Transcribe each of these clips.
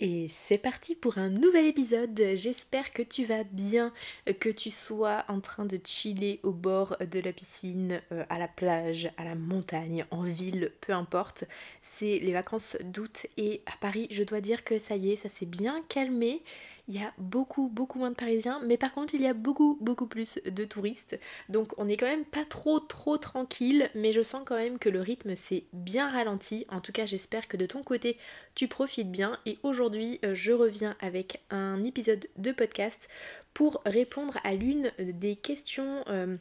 Et c'est parti pour un nouvel épisode. J'espère que tu vas bien, que tu sois en train de chiller au bord de la piscine, euh, à la plage, à la montagne, en ville, peu importe. C'est les vacances d'août et à Paris, je dois dire que ça y est, ça s'est bien calmé il y a beaucoup beaucoup moins de Parisiens, mais par contre il y a beaucoup beaucoup plus de touristes. Donc on est quand même pas trop trop tranquille, mais je sens quand même que le rythme s'est bien ralenti. En tout cas j'espère que de ton côté tu profites bien. Et aujourd'hui euh, je reviens avec un épisode de podcast pour répondre à l'une des questions... Euh,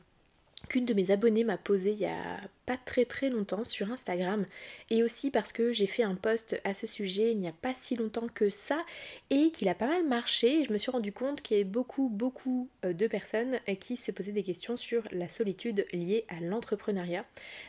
qu'une de mes abonnées m'a posé il y a pas très très longtemps sur Instagram et aussi parce que j'ai fait un post à ce sujet il n'y a pas si longtemps que ça et qu'il a pas mal marché et je me suis rendu compte qu'il y avait beaucoup beaucoup euh, de personnes qui se posaient des questions sur la solitude liée à l'entrepreneuriat.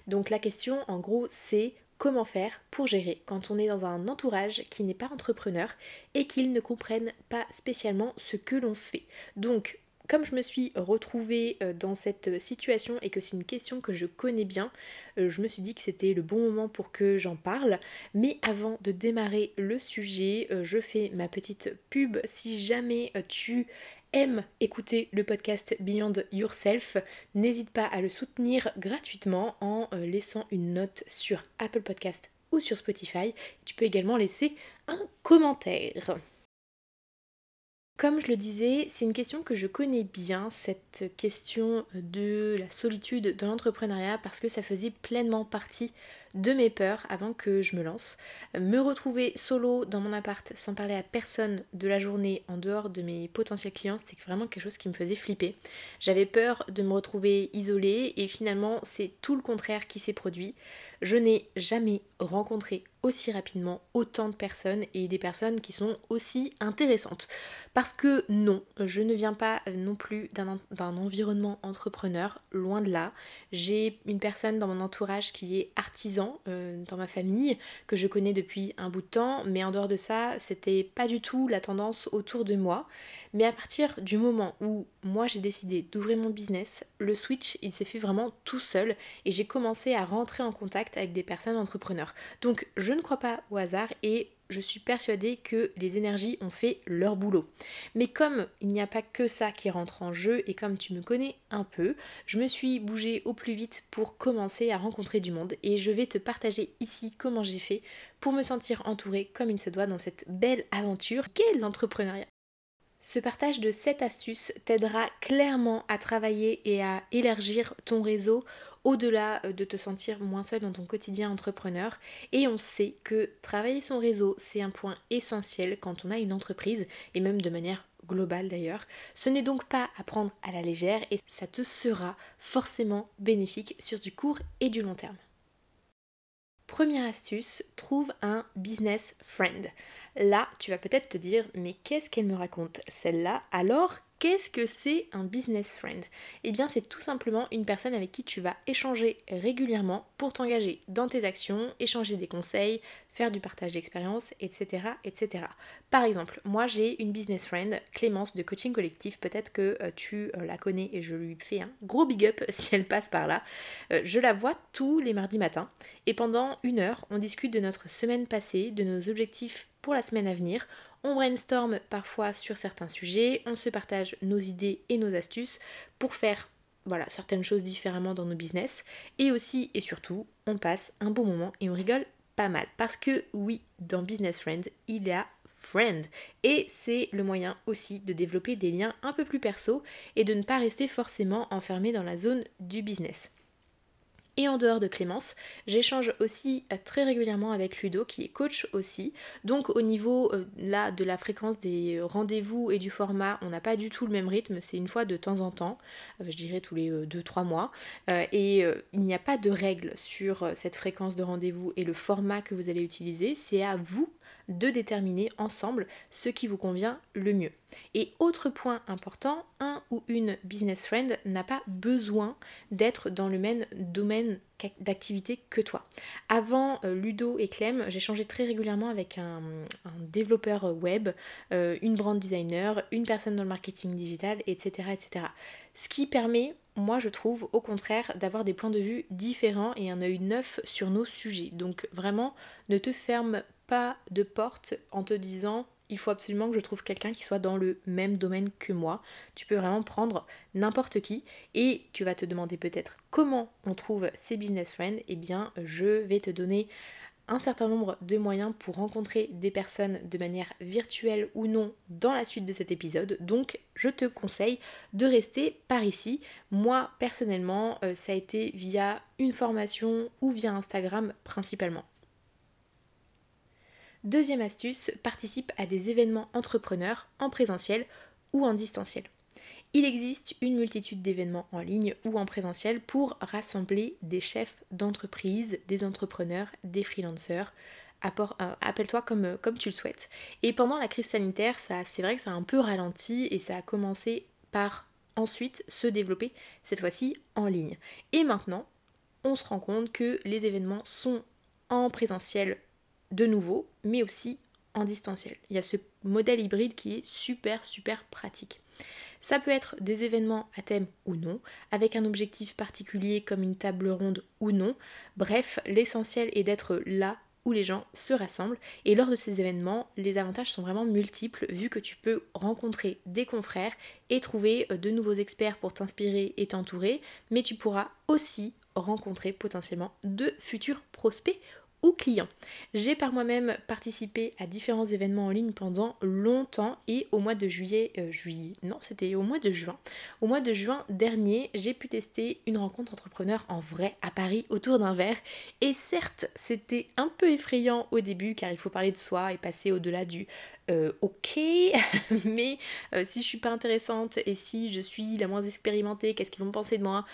Donc la question en gros c'est comment faire pour gérer quand on est dans un entourage qui n'est pas entrepreneur et qu'ils ne comprennent pas spécialement ce que l'on fait. Donc comme je me suis retrouvée euh, dans cette situation et que c'est une question que je connais bien, euh, je me suis dit que c'était le bon moment pour que j'en parle. Mais avant de démarrer le sujet, euh, je fais ma petite pub. Si jamais tu aimes écouter le podcast Beyond Yourself, n'hésite pas à le soutenir gratuitement en laissant une note sur Apple Podcast ou sur Spotify. Tu peux également laisser un commentaire. Comme je le disais, c'est une question que je connais bien, cette question de la solitude dans l'entrepreneuriat, parce que ça faisait pleinement partie de mes peurs avant que je me lance. Me retrouver solo dans mon appart sans parler à personne de la journée en dehors de mes potentiels clients, c'est vraiment quelque chose qui me faisait flipper. J'avais peur de me retrouver isolée et finalement c'est tout le contraire qui s'est produit. Je n'ai jamais rencontré aussi rapidement autant de personnes et des personnes qui sont aussi intéressantes. Parce que non, je ne viens pas non plus d'un environnement entrepreneur, loin de là. J'ai une personne dans mon entourage qui est artisan euh, dans ma famille que je connais depuis un bout de temps, mais en dehors de ça, c'était pas du tout la tendance autour de moi. Mais à partir du moment où moi j'ai décidé d'ouvrir mon business, le switch il s'est fait vraiment tout seul et j'ai commencé à rentrer en contact avec des personnes entrepreneurs. Donc je ne crois pas au hasard et je suis persuadée que les énergies ont fait leur boulot. Mais comme il n'y a pas que ça qui rentre en jeu et comme tu me connais un peu, je me suis bougée au plus vite pour commencer à rencontrer du monde et je vais te partager ici comment j'ai fait pour me sentir entourée comme il se doit dans cette belle aventure qu'est l'entrepreneuriat. Ce partage de 7 astuces t'aidera clairement à travailler et à élargir ton réseau au-delà euh, de te sentir moins seul dans ton quotidien entrepreneur. Et on sait que travailler son réseau, c'est un point essentiel quand on a une entreprise et même de manière globale d'ailleurs. Ce n'est donc pas à prendre à la légère et ça te sera forcément bénéfique sur du court et du long terme. Première astuce, trouve un business friend. Là, tu vas peut-être te dire, mais qu'est-ce qu'elle me raconte celle-là? Alors, Qu'est-ce que c'est un business friend? Eh bien c'est tout simplement une personne avec qui tu vas échanger régulièrement pour t'engager dans tes actions, échanger des conseils, faire du partage d'expérience, etc., etc. Par exemple, moi j'ai une business friend, Clémence de Coaching Collectif, peut-être que euh, tu euh, la connais et je lui fais un gros big up si elle passe par là. Euh, je la vois tous les mardis matins et pendant une heure on discute de notre semaine passée, de nos objectifs pour la semaine à venir. On brainstorm parfois sur certains sujets, on se partage nos idées et nos astuces pour faire voilà, certaines choses différemment dans nos business. Et aussi et surtout, on passe un bon moment et on rigole pas mal. Parce que oui, dans Business Friends, il y a friend. Et c'est le moyen aussi de développer des liens un peu plus perso et de ne pas rester forcément enfermé dans la zone du business. Et en dehors de Clémence, j'échange aussi euh, très régulièrement avec Ludo qui est coach aussi. Donc au niveau euh, là de la fréquence des rendez-vous et du format, on n'a pas du tout le même rythme, c'est une fois de temps en temps, euh, je dirais tous les 2-3 mois. et il n'y a pas de règle sur cette fréquence de rendez-vous et le format que vous allez utiliser, c'est à vous de déterminer ensemble ce qui vous convient le mieux. Et autre point important, un ou une business friend n'a pas besoin d'être dans le même domaine d'activité que toi. Avant euh, Ludo et Clem, changé très régulièrement avec un, développeur web, euh, une brand designer, une personne dans le marketing digital, etc., etc. Ce qui permet, moi je trouve, au contraire, d'avoir des points de vue différents et un œil neuf sur nos sujets. Donc vraiment, ne te ferme pas de porte en te disant il faut absolument que je trouve quelqu'un qui soit dans le même domaine que moi. Tu peux vraiment prendre n'importe qui et tu vas te demander peut-être comment on trouve ces business friends. Eh bien, je vais te donner un certain nombre de moyens pour rencontrer des personnes de manière virtuelle ou non dans la suite de cet épisode. Donc je te conseille de rester par ici. Moi personnellement, euh, ça a été via une formation ou via Instagram principalement. Deuxième astuce, participe à des événements entrepreneurs en présentiel ou en distanciel. Il existe une multitude d'événements en ligne ou en présentiel pour rassembler des chefs d'entreprise, des entrepreneurs, des freelancers. Euh, appelle-toi comme, euh, comme tu le souhaites. Et pendant la crise sanitaire, c'est vrai que ça a un peu ralenti et ça a commencé par ensuite se développer, cette fois-ci en ligne. Et maintenant, on se rend compte que les événements sont en présentiel de nouveau, mais aussi en distanciel. Il y a ce modèle hybride qui est super super pratique. Ça peut être des événements à thème ou non, avec un objectif particulier comme une table ronde ou non. Bref, l'essentiel est d'être là où les gens se rassemblent. Et lors de ces événements, les avantages sont vraiment multiples vu que tu peux rencontrer des confrères et trouver euh, de nouveaux experts pour t'inspirer et t'entourer, mais tu pourras aussi rencontrer potentiellement de futurs prospects clients. J'ai par moi-même participé à différents événements en ligne pendant longtemps et au mois de juillet, euh, juillet, non c'était au mois de juin. Au mois de juin dernier, j'ai pu tester une rencontre entrepreneur en vrai à Paris autour d'un verre et certes c'était un peu effrayant au début car il faut parler de soi et passer au-delà du euh, ok, mais euh, si je suis pas intéressante et si je suis la moins expérimentée, qu'est-ce qu'ils vont penser de moi,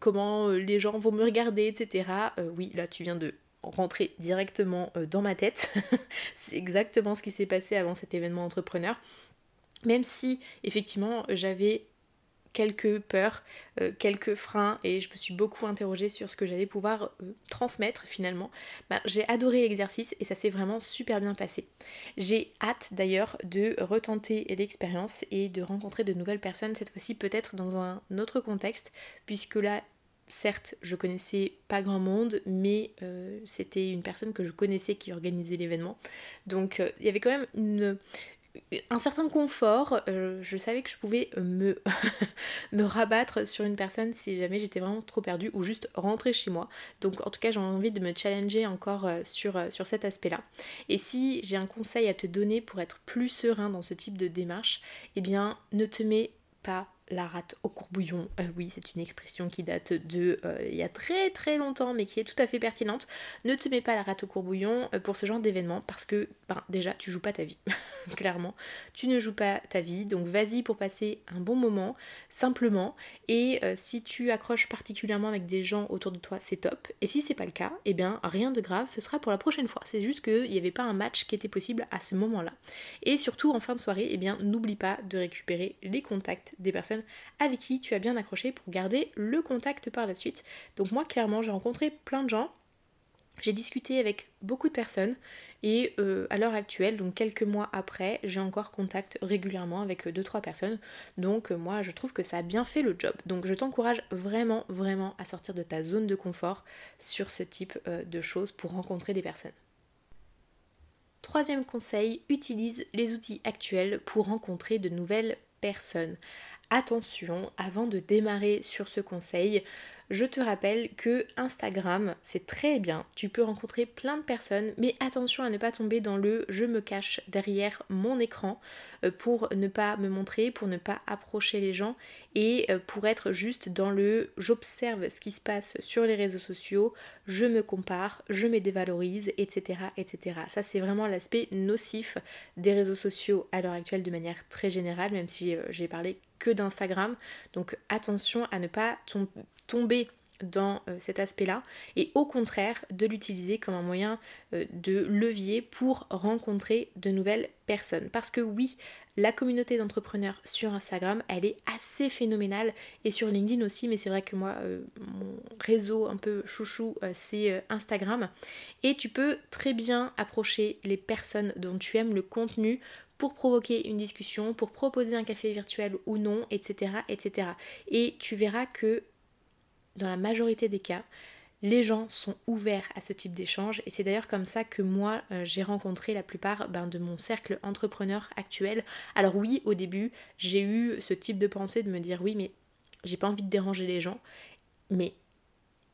comment les gens vont me regarder, etc. oui, là tu viens de rentrer directement euh, dans ma tête. c'est exactement ce qui s'est passé avant cet événement entrepreneur. Même si effectivement j'avais quelques peurs, euh, quelques freins et je me suis beaucoup interrogée sur ce que j'allais pouvoir euh, transmettre finalement. Bah, j'ai adoré l'exercice et ça s'est vraiment super bien passé. J'ai hâte d'ailleurs de retenter l'expérience et de rencontrer de nouvelles personnes, cette fois-ci peut-être dans un autre contexte, puisque là certes, je connaissais pas grand monde, mais euh, c'était une personne que je connaissais qui organisait l'événement. Donc euh, il y avait quand même un certain confort. Euh, je savais que je pouvais me, me rabattre sur une personne si jamais j'étais vraiment trop perdue ou juste rentrer chez moi. Donc en tout cas, j'ai envie de me challenger encore sur, sur cet aspect-là. Et si j'ai un conseil à te donner pour être plus serein dans ce type de démarche, eh bien ne te mets pas la rate au courbouillon. Euh, oui, c'est une expression qui date de euh, il y a très très longtemps, mais qui est tout à fait pertinente. Ne te mets pas la rate au courbouillon euh, pour ce genre d'événement parce que ben, déjà tu joues pas ta vie, clairement. Tu ne joues pas ta vie, donc vas-y pour passer un bon moment, simplement. Et si tu accroches particulièrement avec des gens autour de toi, c'est top. Et si c'est pas le cas, eh bien rien de grave, ce sera pour la prochaine fois. C'est juste qu'il n'y avait pas un match qui était possible à ce moment-là. Et surtout en fin de soirée, eh bien n'oublie pas de récupérer les contacts des personnes avec qui tu as bien accroché pour garder le contact par la suite. Donc moi clairement j'ai rencontré plein de gens, j'ai discuté avec beaucoup de personnes et euh, à l'heure actuelle, donc quelques mois après, j'ai encore contact régulièrement avec 2-3 personnes. Donc euh, moi je trouve que ça a bien fait le job. Donc je t'encourage vraiment vraiment à sortir de ta zone de confort sur ce type euh, de choses pour rencontrer des personnes. Troisième conseil, utilise les outils actuels pour rencontrer de nouvelles personnes attention, avant de démarrer sur ce conseil, je te rappelle que Instagram, c'est très bien. Tu peux rencontrer plein de personnes, mais attention à ne pas tomber dans le je me cache derrière mon écran euh, pour ne pas me montrer, pour ne pas approcher les gens et euh, pour être juste dans le j'observe ce qui se passe sur les réseaux sociaux, je me compare, je me dévalorise, etc. etc. Ça, c'est vraiment l'aspect nocif des réseaux sociaux à l'heure actuelle de manière très générale, même si euh, j'ai parlé que d'Instagram. Donc attention à ne pas tomber dans euh, cet aspect-là et au contraire de l'utiliser comme un moyen euh, de levier pour rencontrer de nouvelles personnes. Parce que oui, la communauté d'entrepreneurs sur Instagram, elle est assez phénoménale et sur LinkedIn aussi, mais c'est vrai que moi, euh, mon réseau un peu chouchou, c'est Instagram. Et tu peux très bien approcher les personnes dont tu aimes le contenu pour provoquer une discussion, pour proposer un café virtuel ou non, etc. etc. Et tu verras que dans la majorité des cas, les gens sont ouverts à ce type d'échange et c'est d'ailleurs comme ça que moi euh, j'ai rencontré la plupart ben, de mon cercle entrepreneur actuel. Alors oui, au début, j'ai eu ce type de pensée de me dire oui, mais j'ai pas envie de déranger les gens, mais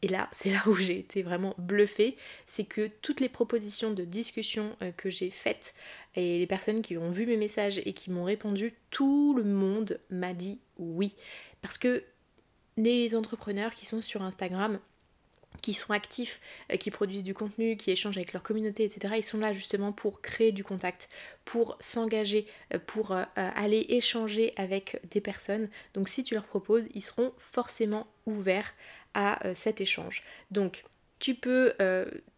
et là, c'est là où j'ai été vraiment bluffée, c'est que toutes les propositions de discussion euh, que j'ai faites et les personnes qui ont vu mes messages et qui m'ont répondu, tout le monde m'a dit oui. Parce que les entrepreneurs qui sont sur Instagram, qui sont actifs, euh, qui produisent du contenu, qui échangent avec leur communauté, etc. Ils sont là justement pour créer du contact, pour s'engager, euh, pour euh, aller échanger avec des personnes. Donc si tu leur proposes, ils seront forcément ouverts à cet échange. Donc tu peux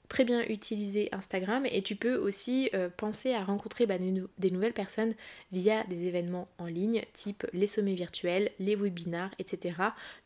très bien utiliser Instagram et tu peux aussi euh, penser à rencontrer bah, des, nouvelles personnes via des événements en ligne type les sommets virtuels, les webinars, etc.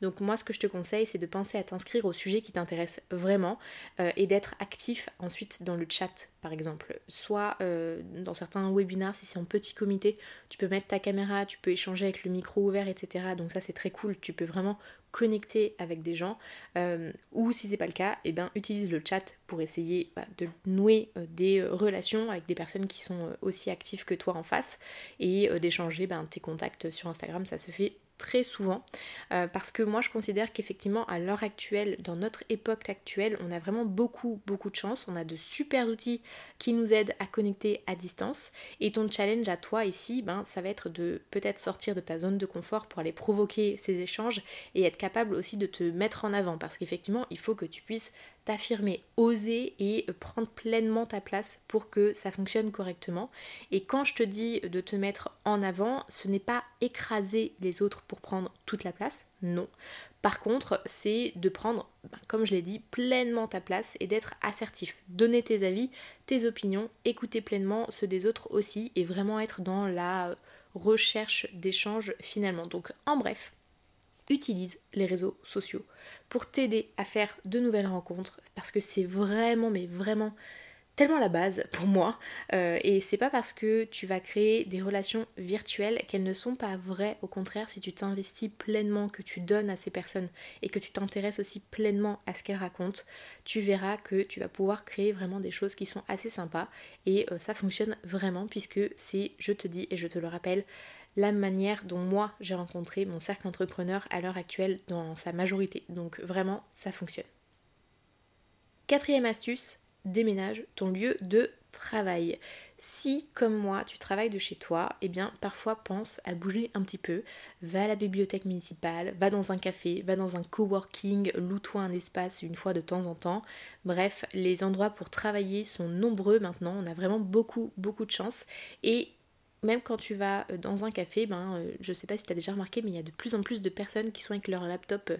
Donc moi ce que je te conseille c'est de penser à t'inscrire au sujet qui t'intéresse vraiment euh, et d'être actif ensuite dans le chat par exemple. Soit euh, dans certains webinars si c'est en petit comité tu peux mettre ta caméra, tu peux échanger avec le micro ouvert, etc. Donc ça c'est très cool, tu peux vraiment connecter avec des gens euh, ou si c'est pas le cas et eh ben utilise le chat pour essayer bah, de nouer euh, des euh, relations avec des personnes qui sont aussi actives que toi en face et d'échanger ben, tes contacts sur Instagram. Ça se fait très souvent euh, parce que moi je considère qu'effectivement à l'heure actuelle, dans notre époque actuelle, on a vraiment beaucoup beaucoup de chance, on a de super outils qui nous aident à connecter à distance. Et ton challenge à toi ici, ben, ça va être de peut-être sortir de ta zone de confort pour aller provoquer ces échanges et être capable aussi de te mettre en avant. Parce qu'effectivement il faut que tu puisses t'affirmer, oser et prendre pleinement ta place pour que ça fonctionne correctement. Et quand je te dis de te mettre en avant, ce n'est pas écraser les autres pour prendre toute la place, non. Par contre, c'est de prendre, ben, comme je l'ai dit, pleinement ta place et d'être assertif. Donner tes avis, tes opinions, écouter pleinement ceux des autres aussi et vraiment être dans la recherche d'échange finalement. Donc en bref, utilise les réseaux sociaux pour t'aider à faire de nouvelles rencontres parce que c'est vraiment mais vraiment tellement la base pour moi euh, et c'est pas parce que tu vas créer des relations virtuelles qu'elles ne sont pas vraies au contraire si tu t'investis pleinement que tu donnes à ces personnes et que tu t'intéresses aussi pleinement à ce qu'elles racontent tu verras que tu vas pouvoir créer vraiment des choses qui sont assez sympas et euh, ça fonctionne vraiment puisque c'est je te dis et je te le rappelle la manière dont moi j'ai rencontré mon cercle entrepreneur à l'heure actuelle dans sa majorité. Donc vraiment, ça fonctionne. Quatrième astuce, déménage ton lieu de travail. Si, comme moi, tu travailles de chez toi, eh bien, parfois pense à bouger un petit peu. Va à la bibliothèque municipale, va dans un café, va dans un coworking, loue-toi un espace une fois de temps en temps. Bref, les endroits pour travailler sont nombreux maintenant. On a vraiment beaucoup, beaucoup de chance. Et même quand tu vas euh, dans un café, ben, euh, je sais pas si tu as déjà remarqué, mais il y a de plus en plus de personnes qui sont avec leur laptop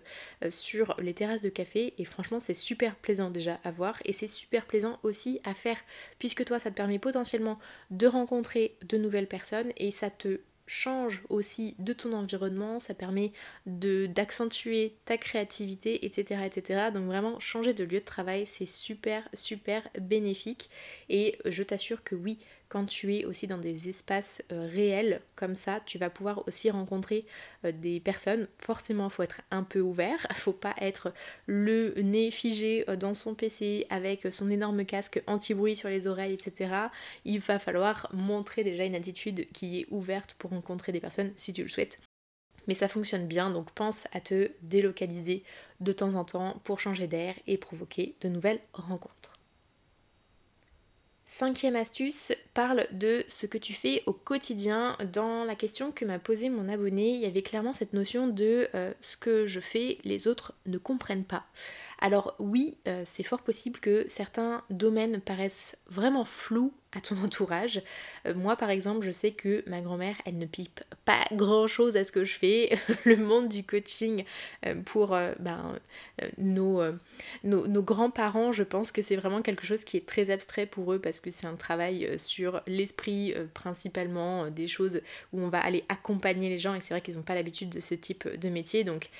euh, sur les terrasses de café et franchement c'est super plaisant déjà à voir et c'est super plaisant aussi à faire puisque toi ça te permet potentiellement de rencontrer de nouvelles personnes et ça te change aussi de ton environnement, ça permet d'accentuer ta créativité, etc., etc. Donc vraiment changer de lieu de travail, c'est super, super bénéfique. Et je t'assure que oui, quand tu es aussi dans des espaces euh, réels comme ça, tu vas pouvoir aussi rencontrer euh, des personnes. Forcément, il faut être un peu ouvert, faut pas être le nez figé euh, dans son PC avec son énorme casque anti-bruit sur les oreilles, etc. Il va falloir montrer déjà une attitude qui est ouverte pour rencontrer des personnes si tu le souhaites. Mais ça fonctionne bien, donc pense à te délocaliser de temps en temps pour changer d'air et provoquer de nouvelles rencontres. Cinquième astuce, parle de ce que tu fais au quotidien. Dans la question que m'a posée mon abonné, il y avait clairement cette notion de euh, ce que je fais, les autres ne comprennent pas. Alors oui, euh, c'est fort possible que certains domaines paraissent vraiment flous à ton entourage. Euh, moi par exemple, je sais que ma grand-mère, elle ne pipe pas grand-chose à ce que je fais. le monde du coaching euh, pour euh, ben, nos, nos, grands-parents, je pense que c'est vraiment quelque chose qui est très abstrait pour eux parce que c'est un travail sur l'esprit principalement, des choses où on va aller accompagner les gens et c'est vrai qu'ils n'ont pas l'habitude de ce type de métier. Donc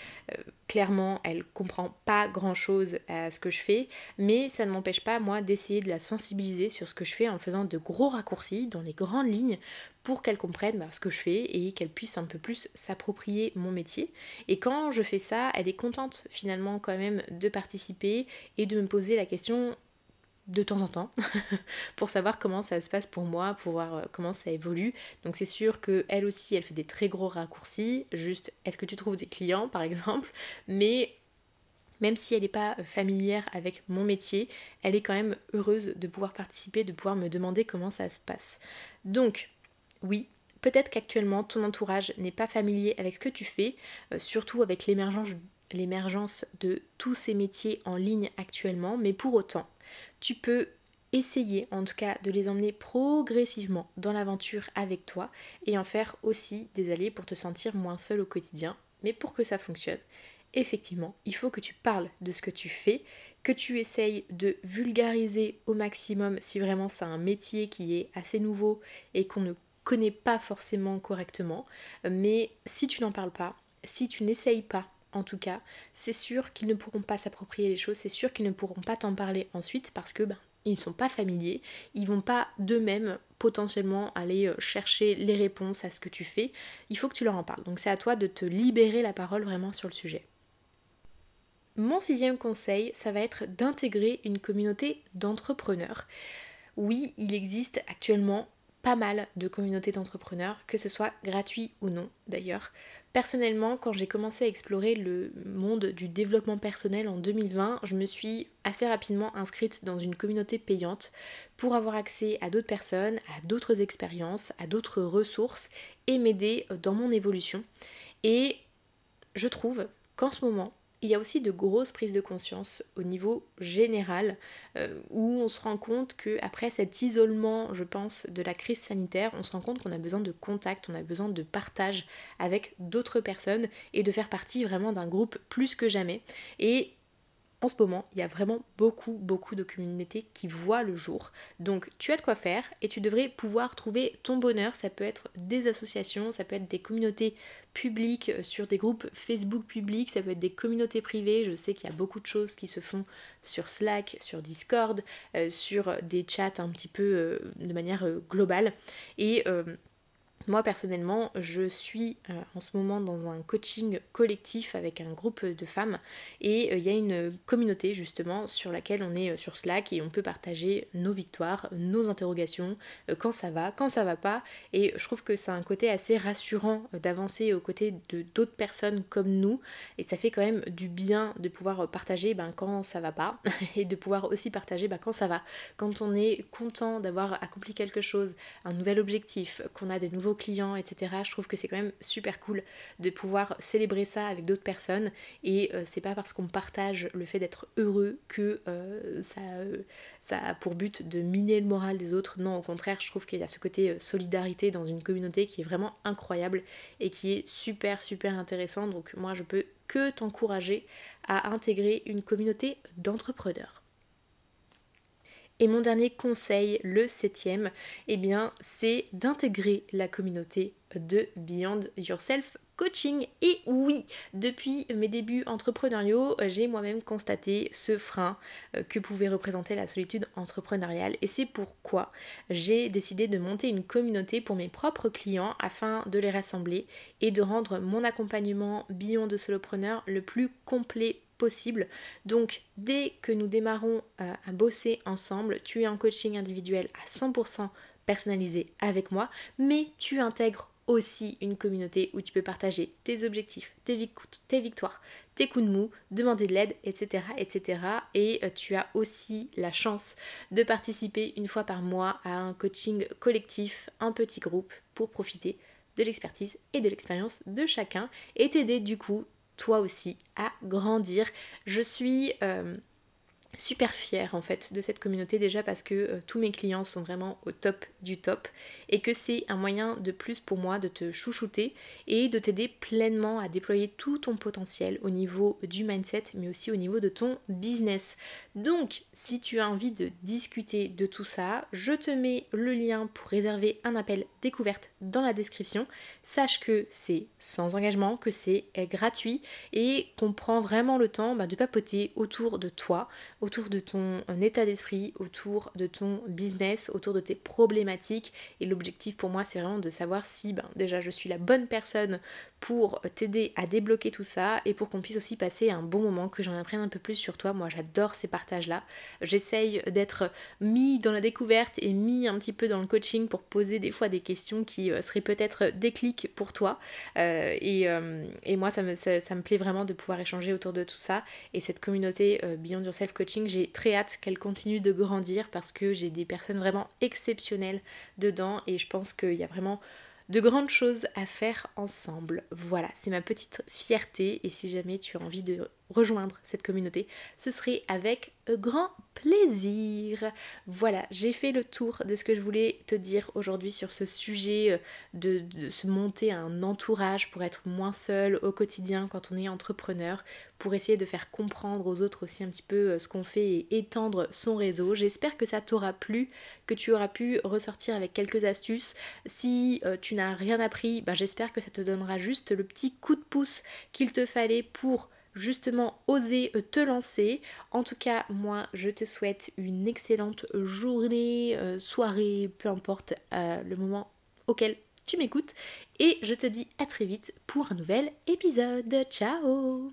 clairement, elle comprend pas grand-chose à ce que je fais, mais ça ne m'empêche pas moi d'essayer de la sensibiliser sur ce que je fais en faisant de gros raccourcis dans les grandes lignes pour qu'elle comprenne bah, ce que je fais et qu'elle puisse un peu plus s'approprier mon métier. Et quand je fais ça, elle est contente finalement quand même de participer et de me poser la question de temps en temps pour savoir comment ça se passe pour moi, pour voir euh, comment ça évolue. Donc c'est sûr que elle aussi, elle fait des très gros raccourcis. Juste, est-ce que tu trouves des clients par exemple? Mais même si elle n'est pas familière avec mon métier, elle est quand même heureuse de pouvoir participer, de pouvoir me demander comment ça se passe. Donc, oui, peut-être qu'actuellement ton entourage n'est pas familier avec ce que tu fais, euh, surtout avec l'émergence de tous ces métiers en ligne actuellement, mais pour autant, tu peux essayer en tout cas de les emmener progressivement dans l'aventure avec toi et en faire aussi des alliés pour te sentir moins seul au quotidien. Mais pour que ça fonctionne, effectivement, il faut que tu parles de ce que tu fais, que tu essayes de vulgariser au maximum si vraiment c'est un métier qui est assez nouveau et qu'on ne connaît pas forcément correctement. Mais si tu n'en parles pas, si tu n'essayes pas en tout cas, c'est sûr qu'ils ne pourront pas s'approprier les choses, c'est sûr qu'ils ne pourront pas t'en parler ensuite parce que ben, ils ne sont pas familiers, ils vont pas d'eux-mêmes potentiellement aller euh, chercher les réponses à ce que tu fais. Il faut que tu leur en parles. Donc c'est à toi de te libérer la parole vraiment sur le sujet. Mon sixième conseil, ça va être d'intégrer une communauté d'entrepreneurs. Oui, il existe actuellement pas mal de communautés d'entrepreneurs, que ce soit gratuit ou non d'ailleurs. Personnellement, quand j'ai commencé à explorer le monde du développement personnel en 2020, je me suis assez rapidement inscrite dans une communauté payante pour avoir accès à d'autres personnes, à d'autres expériences, à d'autres ressources et m'aider dans mon évolution. Et je trouve qu'en ce moment, il y a aussi de grosses prises de conscience au niveau général euh, où on se rend compte que après cet isolement, je pense, de la crise sanitaire, on se rend compte qu'on a besoin de contact, on a besoin de partage avec d'autres personnes et de faire partie vraiment d'un groupe plus que jamais. En ce moment, il y a vraiment beaucoup, beaucoup de communautés qui voient le jour. Donc tu as de quoi faire et tu devrais pouvoir trouver ton bonheur. Ça peut être des associations, ça peut être des communautés publiques euh, sur des groupes Facebook publics, ça peut être des communautés privées. Je sais qu'il y a beaucoup de choses qui se font sur Slack, sur Discord, euh, sur des chats un petit peu euh, de manière globale. Et moi personnellement, je suis euh, en ce moment dans un coaching collectif avec un groupe de femmes et euh, il y a une communauté justement sur laquelle on est euh, sur Slack et on peut partager nos victoires, nos interrogations, quand ça va, quand ça va pas. Et je trouve que c'est un côté assez rassurant d'avancer aux côtés de d'autres personnes comme nous et ça fait quand même du bien de pouvoir partager ben, quand ça va pas et de pouvoir aussi partager ben, quand ça va, quand on est content d'avoir accompli quelque chose, un nouvel objectif, qu'on a des nouveaux clients, etc. Je trouve que c'est quand même super cool de pouvoir célébrer ça avec d'autres personnes et euh, c'est pas parce qu'on partage le fait d'être heureux que euh, euh, ça a pour but de miner le moral des autres. Non, au contraire, je trouve qu'il y a ce côté solidarité dans une communauté qui est vraiment incroyable et qui est super super intéressant. Donc moi je peux que t'encourager à intégrer une communauté d'entrepreneurs. Et mon dernier conseil, le septième, eh bien, c'est d'intégrer la communauté de Beyond Yourself coaching. Et oui, depuis mes débuts entrepreneuriaux, j'ai moi-même constaté ce frein euh, que pouvait représenter la solitude entrepreneuriale. Et c'est pourquoi j'ai décidé de monter une communauté pour mes propres clients afin de les rassembler et de rendre mon accompagnement Beyond de Solopreneur le plus complet possible. Donc dès que nous démarrons euh, à bosser ensemble, tu es en coaching individuel à 100% personnalisé avec moi, mais tu intègres aussi une communauté où tu peux partager tes objectifs, tes, victoires, tes coups de mou, demander de l'aide, etc., etc. Et euh, tu as aussi la chance de participer une fois par mois à un coaching collectif, un petit groupe, pour profiter de l'expertise et de l'expérience de chacun et t'aider du coup toi aussi à grandir. Je suis... Euh, super fière en fait de cette communauté déjà parce que euh, tous mes clients sont vraiment au top du top et que c'est un moyen de plus pour moi de te chouchouter et de t'aider pleinement à déployer tout ton potentiel au niveau du mindset mais aussi au niveau de ton business. Donc si tu as envie de discuter de tout ça, je te mets le lien pour réserver un appel découverte dans la description. Sache que c'est sans engagement, que c'est gratuit et qu'on prend vraiment le temps bah, de papoter autour de toi autour de ton état d'esprit, autour de ton business, autour de tes problématiques. Et l'objectif pour moi, c'est vraiment de savoir si ben, déjà je suis la bonne personne pour t'aider à débloquer tout ça et pour qu'on puisse aussi passer un bon moment, que j'en apprenne un peu plus sur toi. Moi, j'adore ces partages-là. J'essaye d'être mis dans la découverte et mis un petit peu dans le coaching pour poser des fois des questions qui euh, seraient peut-être des clics pour toi. Euh, euh, et, moi, ça me, ça, me plaît vraiment de pouvoir échanger autour de tout ça. Et cette communauté Beyond Yourself Coaching j'ai très hâte qu'elle continue de grandir parce que j'ai des personnes vraiment exceptionnelles dedans et je pense qu'il y a vraiment de grandes choses à faire ensemble. Voilà, c'est ma petite fierté et si jamais tu as envie de rejoindre cette communauté, ce serait avec grand plaisir. Voilà, j'ai fait le tour de ce que je voulais te dire aujourd'hui sur ce sujet euh, de, se monter un entourage pour être moins seul au quotidien quand on est entrepreneur, pour essayer de faire comprendre aux autres aussi un petit peu euh, ce qu'on fait et étendre son réseau. J'espère que ça t'aura plu, que tu auras pu ressortir avec quelques astuces. Si euh, tu n'as rien appris, bah, j'espère que ça te donnera juste le petit coup de pouce qu'il te fallait pour justement oser euh, te lancer. En tout cas, moi, je te souhaite une excellente journée, euh, soirée, peu importe euh, le moment auquel tu m'écoutes. Et je te dis à très vite pour un nouvel épisode. Ciao